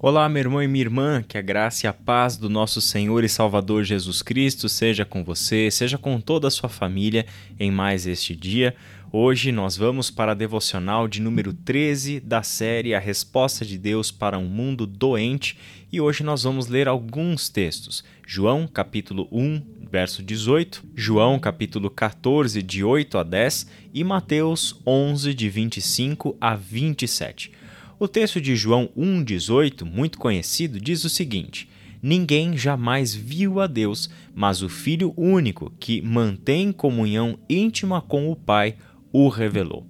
Olá, meu irmão e minha irmã, que a graça e a paz do nosso Senhor e Salvador Jesus Cristo seja com você, seja com toda a sua família em mais este dia. Hoje nós vamos para a devocional de número 13 da série A Resposta de Deus para um Mundo Doente e hoje nós vamos ler alguns textos. João, capítulo 1, verso 18, João, capítulo 14, de 8 a 10 e Mateus 11, de 25 a 27. O texto de João 1,18, muito conhecido, diz o seguinte: Ninguém jamais viu a Deus, mas o Filho único, que mantém comunhão íntima com o Pai, o revelou.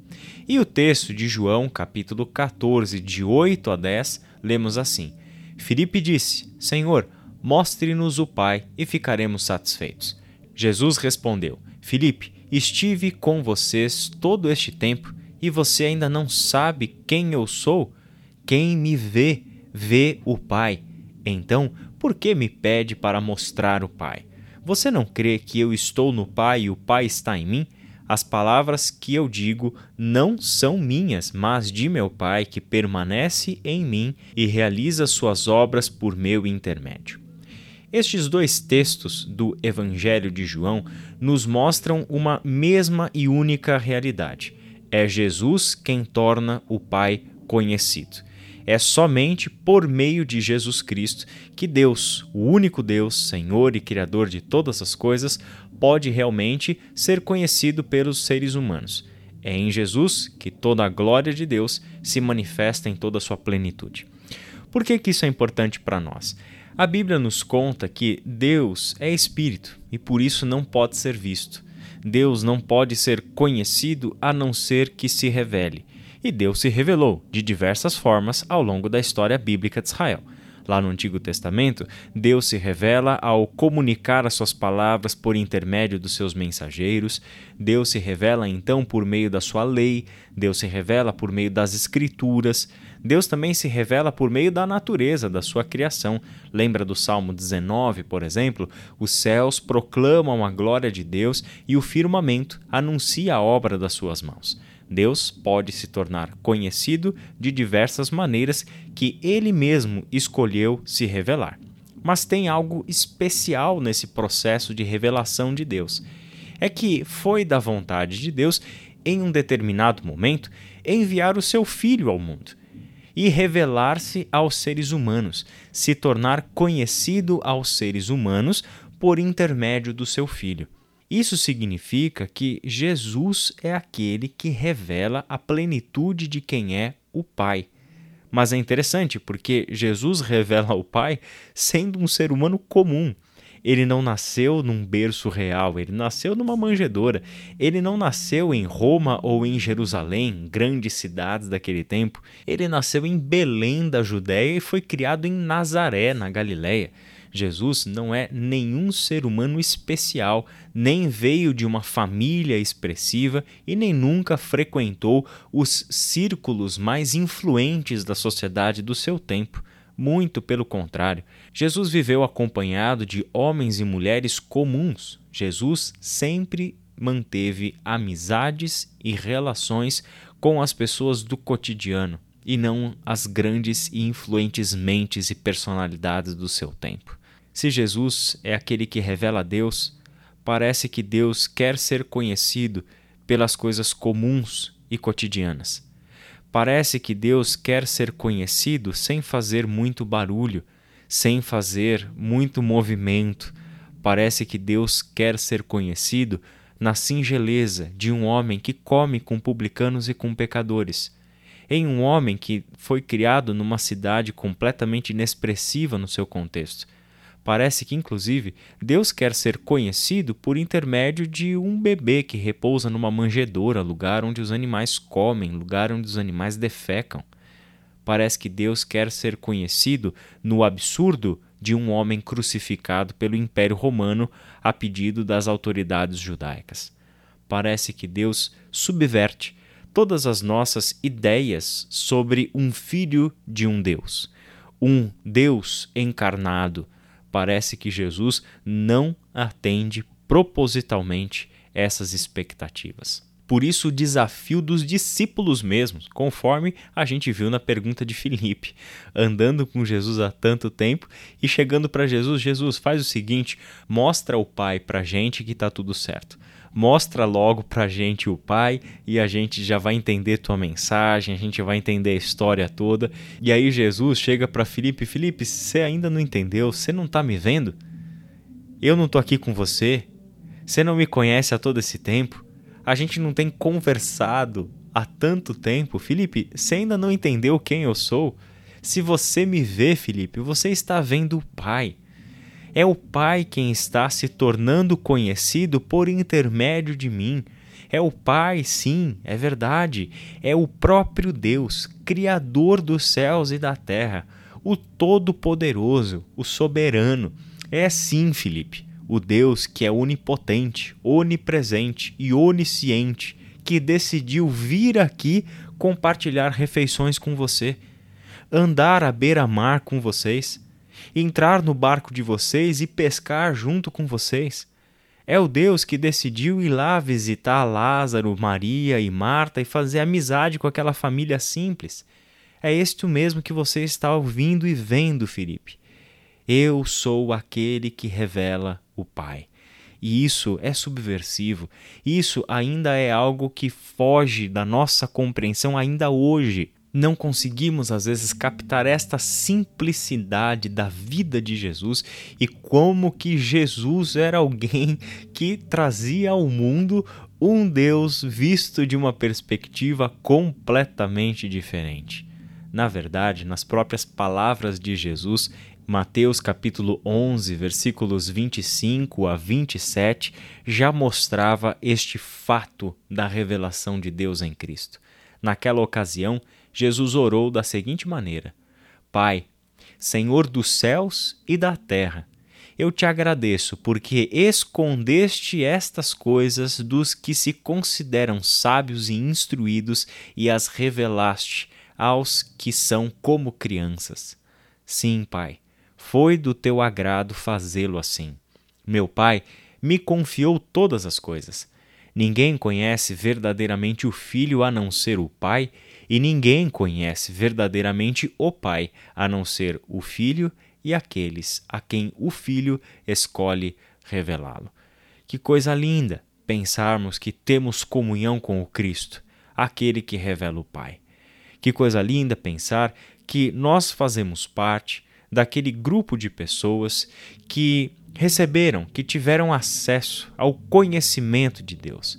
E o texto de João, capítulo 14, de 8 a 10, lemos assim: Filipe disse: Senhor, mostre-nos o Pai e ficaremos satisfeitos. Jesus respondeu: Filipe, estive com vocês todo este tempo e você ainda não sabe quem eu sou? Quem me vê, vê o Pai. Então, por que me pede para mostrar o Pai? Você não crê que eu estou no Pai e o Pai está em mim? As palavras que eu digo não são minhas, mas de meu Pai que permanece em mim e realiza suas obras por meu intermédio. Estes dois textos do Evangelho de João nos mostram uma mesma e única realidade. É Jesus quem torna o Pai conhecido. É somente por meio de Jesus Cristo que Deus, o único Deus, Senhor e Criador de todas as coisas, pode realmente ser conhecido pelos seres humanos. É em Jesus que toda a glória de Deus se manifesta em toda a sua plenitude. Por que, que isso é importante para nós? A Bíblia nos conta que Deus é espírito e por isso não pode ser visto. Deus não pode ser conhecido a não ser que se revele e Deus se revelou de diversas formas ao longo da história bíblica de Israel. Lá no Antigo Testamento, Deus se revela ao comunicar as suas palavras por intermédio dos seus mensageiros, Deus se revela então por meio da sua lei, Deus se revela por meio das escrituras, Deus também se revela por meio da natureza, da sua criação. Lembra do Salmo 19, por exemplo? Os céus proclamam a glória de Deus e o firmamento anuncia a obra das suas mãos. Deus pode se tornar conhecido de diversas maneiras que ele mesmo escolheu se revelar. Mas tem algo especial nesse processo de revelação de Deus. É que foi da vontade de Deus, em um determinado momento, enviar o seu filho ao mundo e revelar-se aos seres humanos, se tornar conhecido aos seres humanos por intermédio do seu filho. Isso significa que Jesus é aquele que revela a plenitude de quem é o Pai. Mas é interessante porque Jesus revela o Pai sendo um ser humano comum. Ele não nasceu num berço real, ele nasceu numa manjedoura. Ele não nasceu em Roma ou em Jerusalém, grandes cidades daquele tempo. Ele nasceu em Belém da Judéia e foi criado em Nazaré, na Galiléia. Jesus não é nenhum ser humano especial, nem veio de uma família expressiva e nem nunca frequentou os círculos mais influentes da sociedade do seu tempo. Muito pelo contrário, Jesus viveu acompanhado de homens e mulheres comuns. Jesus sempre manteve amizades e relações com as pessoas do cotidiano e não as grandes e influentes mentes e personalidades do seu tempo. Se Jesus é aquele que revela a Deus, parece que Deus quer ser conhecido pelas coisas comuns e cotidianas. Parece que Deus quer ser conhecido sem fazer muito barulho, sem fazer muito movimento. Parece que Deus quer ser conhecido na singeleza de um homem que come com publicanos e com pecadores, em um homem que foi criado numa cidade completamente inexpressiva no seu contexto Parece que, inclusive, Deus quer ser conhecido por intermédio de um bebê que repousa numa manjedoura, lugar onde os animais comem, lugar onde os animais defecam. Parece que Deus quer ser conhecido no absurdo de um homem crucificado pelo Império Romano a pedido das autoridades judaicas. Parece que Deus subverte todas as nossas ideias sobre um filho de um Deus, um Deus encarnado parece que Jesus não atende propositalmente essas expectativas. Por isso, o desafio dos discípulos mesmos, conforme a gente viu na pergunta de Filipe, andando com Jesus há tanto tempo e chegando para Jesus: Jesus, faz o seguinte, mostra o Pai para a gente que está tudo certo. Mostra logo para a gente o Pai e a gente já vai entender tua mensagem, a gente vai entender a história toda. E aí Jesus chega para Filipe: Filipe, você ainda não entendeu? Você não está me vendo? Eu não estou aqui com você? Você não me conhece há todo esse tempo? A gente não tem conversado há tanto tempo. Felipe, você ainda não entendeu quem eu sou? Se você me vê, Felipe, você está vendo o Pai. É o Pai quem está se tornando conhecido por intermédio de mim. É o Pai, sim, é verdade. É o próprio Deus, Criador dos céus e da terra, o Todo-Poderoso, o Soberano. É sim, Felipe o Deus que é onipotente, onipresente e onisciente, que decidiu vir aqui compartilhar refeições com você, andar à beira-mar com vocês, entrar no barco de vocês e pescar junto com vocês. É o Deus que decidiu ir lá visitar Lázaro, Maria e Marta e fazer amizade com aquela família simples. É este mesmo que você está ouvindo e vendo, Felipe. Eu sou aquele que revela o Pai. E isso é subversivo. Isso ainda é algo que foge da nossa compreensão ainda hoje. Não conseguimos às vezes captar esta simplicidade da vida de Jesus e como que Jesus era alguém que trazia ao mundo um Deus visto de uma perspectiva completamente diferente. Na verdade, nas próprias palavras de Jesus, Mateus capítulo 11, versículos 25 a 27 já mostrava este fato da revelação de Deus em Cristo. Naquela ocasião, Jesus orou da seguinte maneira: Pai, Senhor dos céus e da terra, eu te agradeço porque escondeste estas coisas dos que se consideram sábios e instruídos e as revelaste aos que são como crianças. Sim, Pai foi do teu agrado fazê-lo assim. Meu Pai me confiou todas as coisas. Ninguém conhece verdadeiramente o Filho a não ser o Pai, e ninguém conhece verdadeiramente o Pai a não ser o Filho e aqueles a quem o Filho escolhe revelá-lo. Que coisa linda pensarmos que temos comunhão com o Cristo, aquele que revela o Pai. Que coisa linda pensar que nós fazemos parte daquele grupo de pessoas que receberam, que tiveram acesso ao conhecimento de Deus.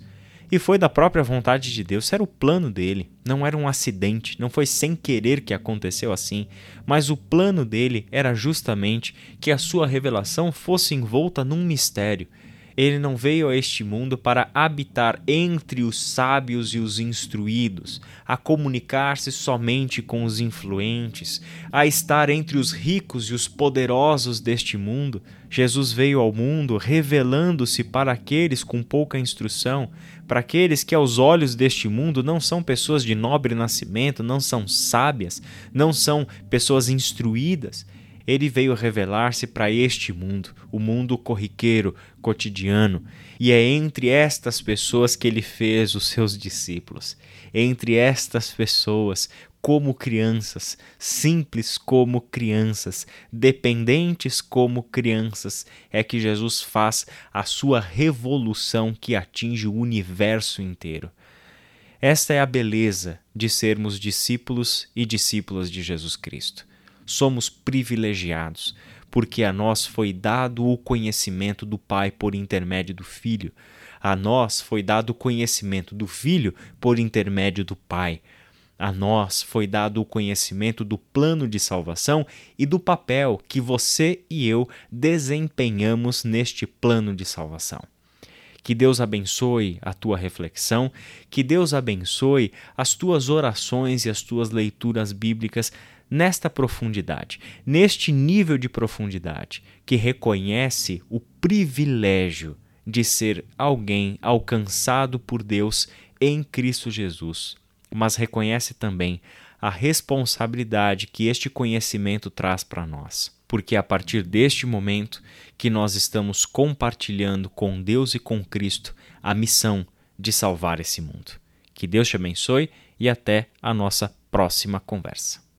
E foi da própria vontade de Deus, era o plano dele, não era um acidente, não foi sem querer que aconteceu assim, mas o plano dele era justamente que a sua revelação fosse envolta num mistério, ele não veio a este mundo para habitar entre os sábios e os instruídos, a comunicar-se somente com os influentes, a estar entre os ricos e os poderosos deste mundo. Jesus veio ao mundo revelando-se para aqueles com pouca instrução, para aqueles que, aos olhos deste mundo, não são pessoas de nobre nascimento, não são sábias, não são pessoas instruídas ele veio revelar-se para este mundo, o mundo corriqueiro, cotidiano, e é entre estas pessoas que ele fez os seus discípulos. Entre estas pessoas, como crianças, simples como crianças, dependentes como crianças, é que Jesus faz a sua revolução que atinge o universo inteiro. Esta é a beleza de sermos discípulos e discípulas de Jesus Cristo somos privilegiados, porque a nós foi dado o conhecimento do Pai por intermédio do Filho. A nós foi dado o conhecimento do Filho por intermédio do Pai. A nós foi dado o conhecimento do plano de salvação e do papel que você e eu desempenhamos neste plano de salvação. Que Deus abençoe a tua reflexão, que Deus abençoe as tuas orações e as tuas leituras bíblicas nesta profundidade, neste nível de profundidade, que reconhece o privilégio de ser alguém alcançado por Deus em Cristo Jesus, mas reconhece também a responsabilidade que este conhecimento traz para nós. Porque é a partir deste momento que nós estamos compartilhando com Deus e com Cristo a missão de salvar esse mundo. Que Deus te abençoe e até a nossa próxima conversa.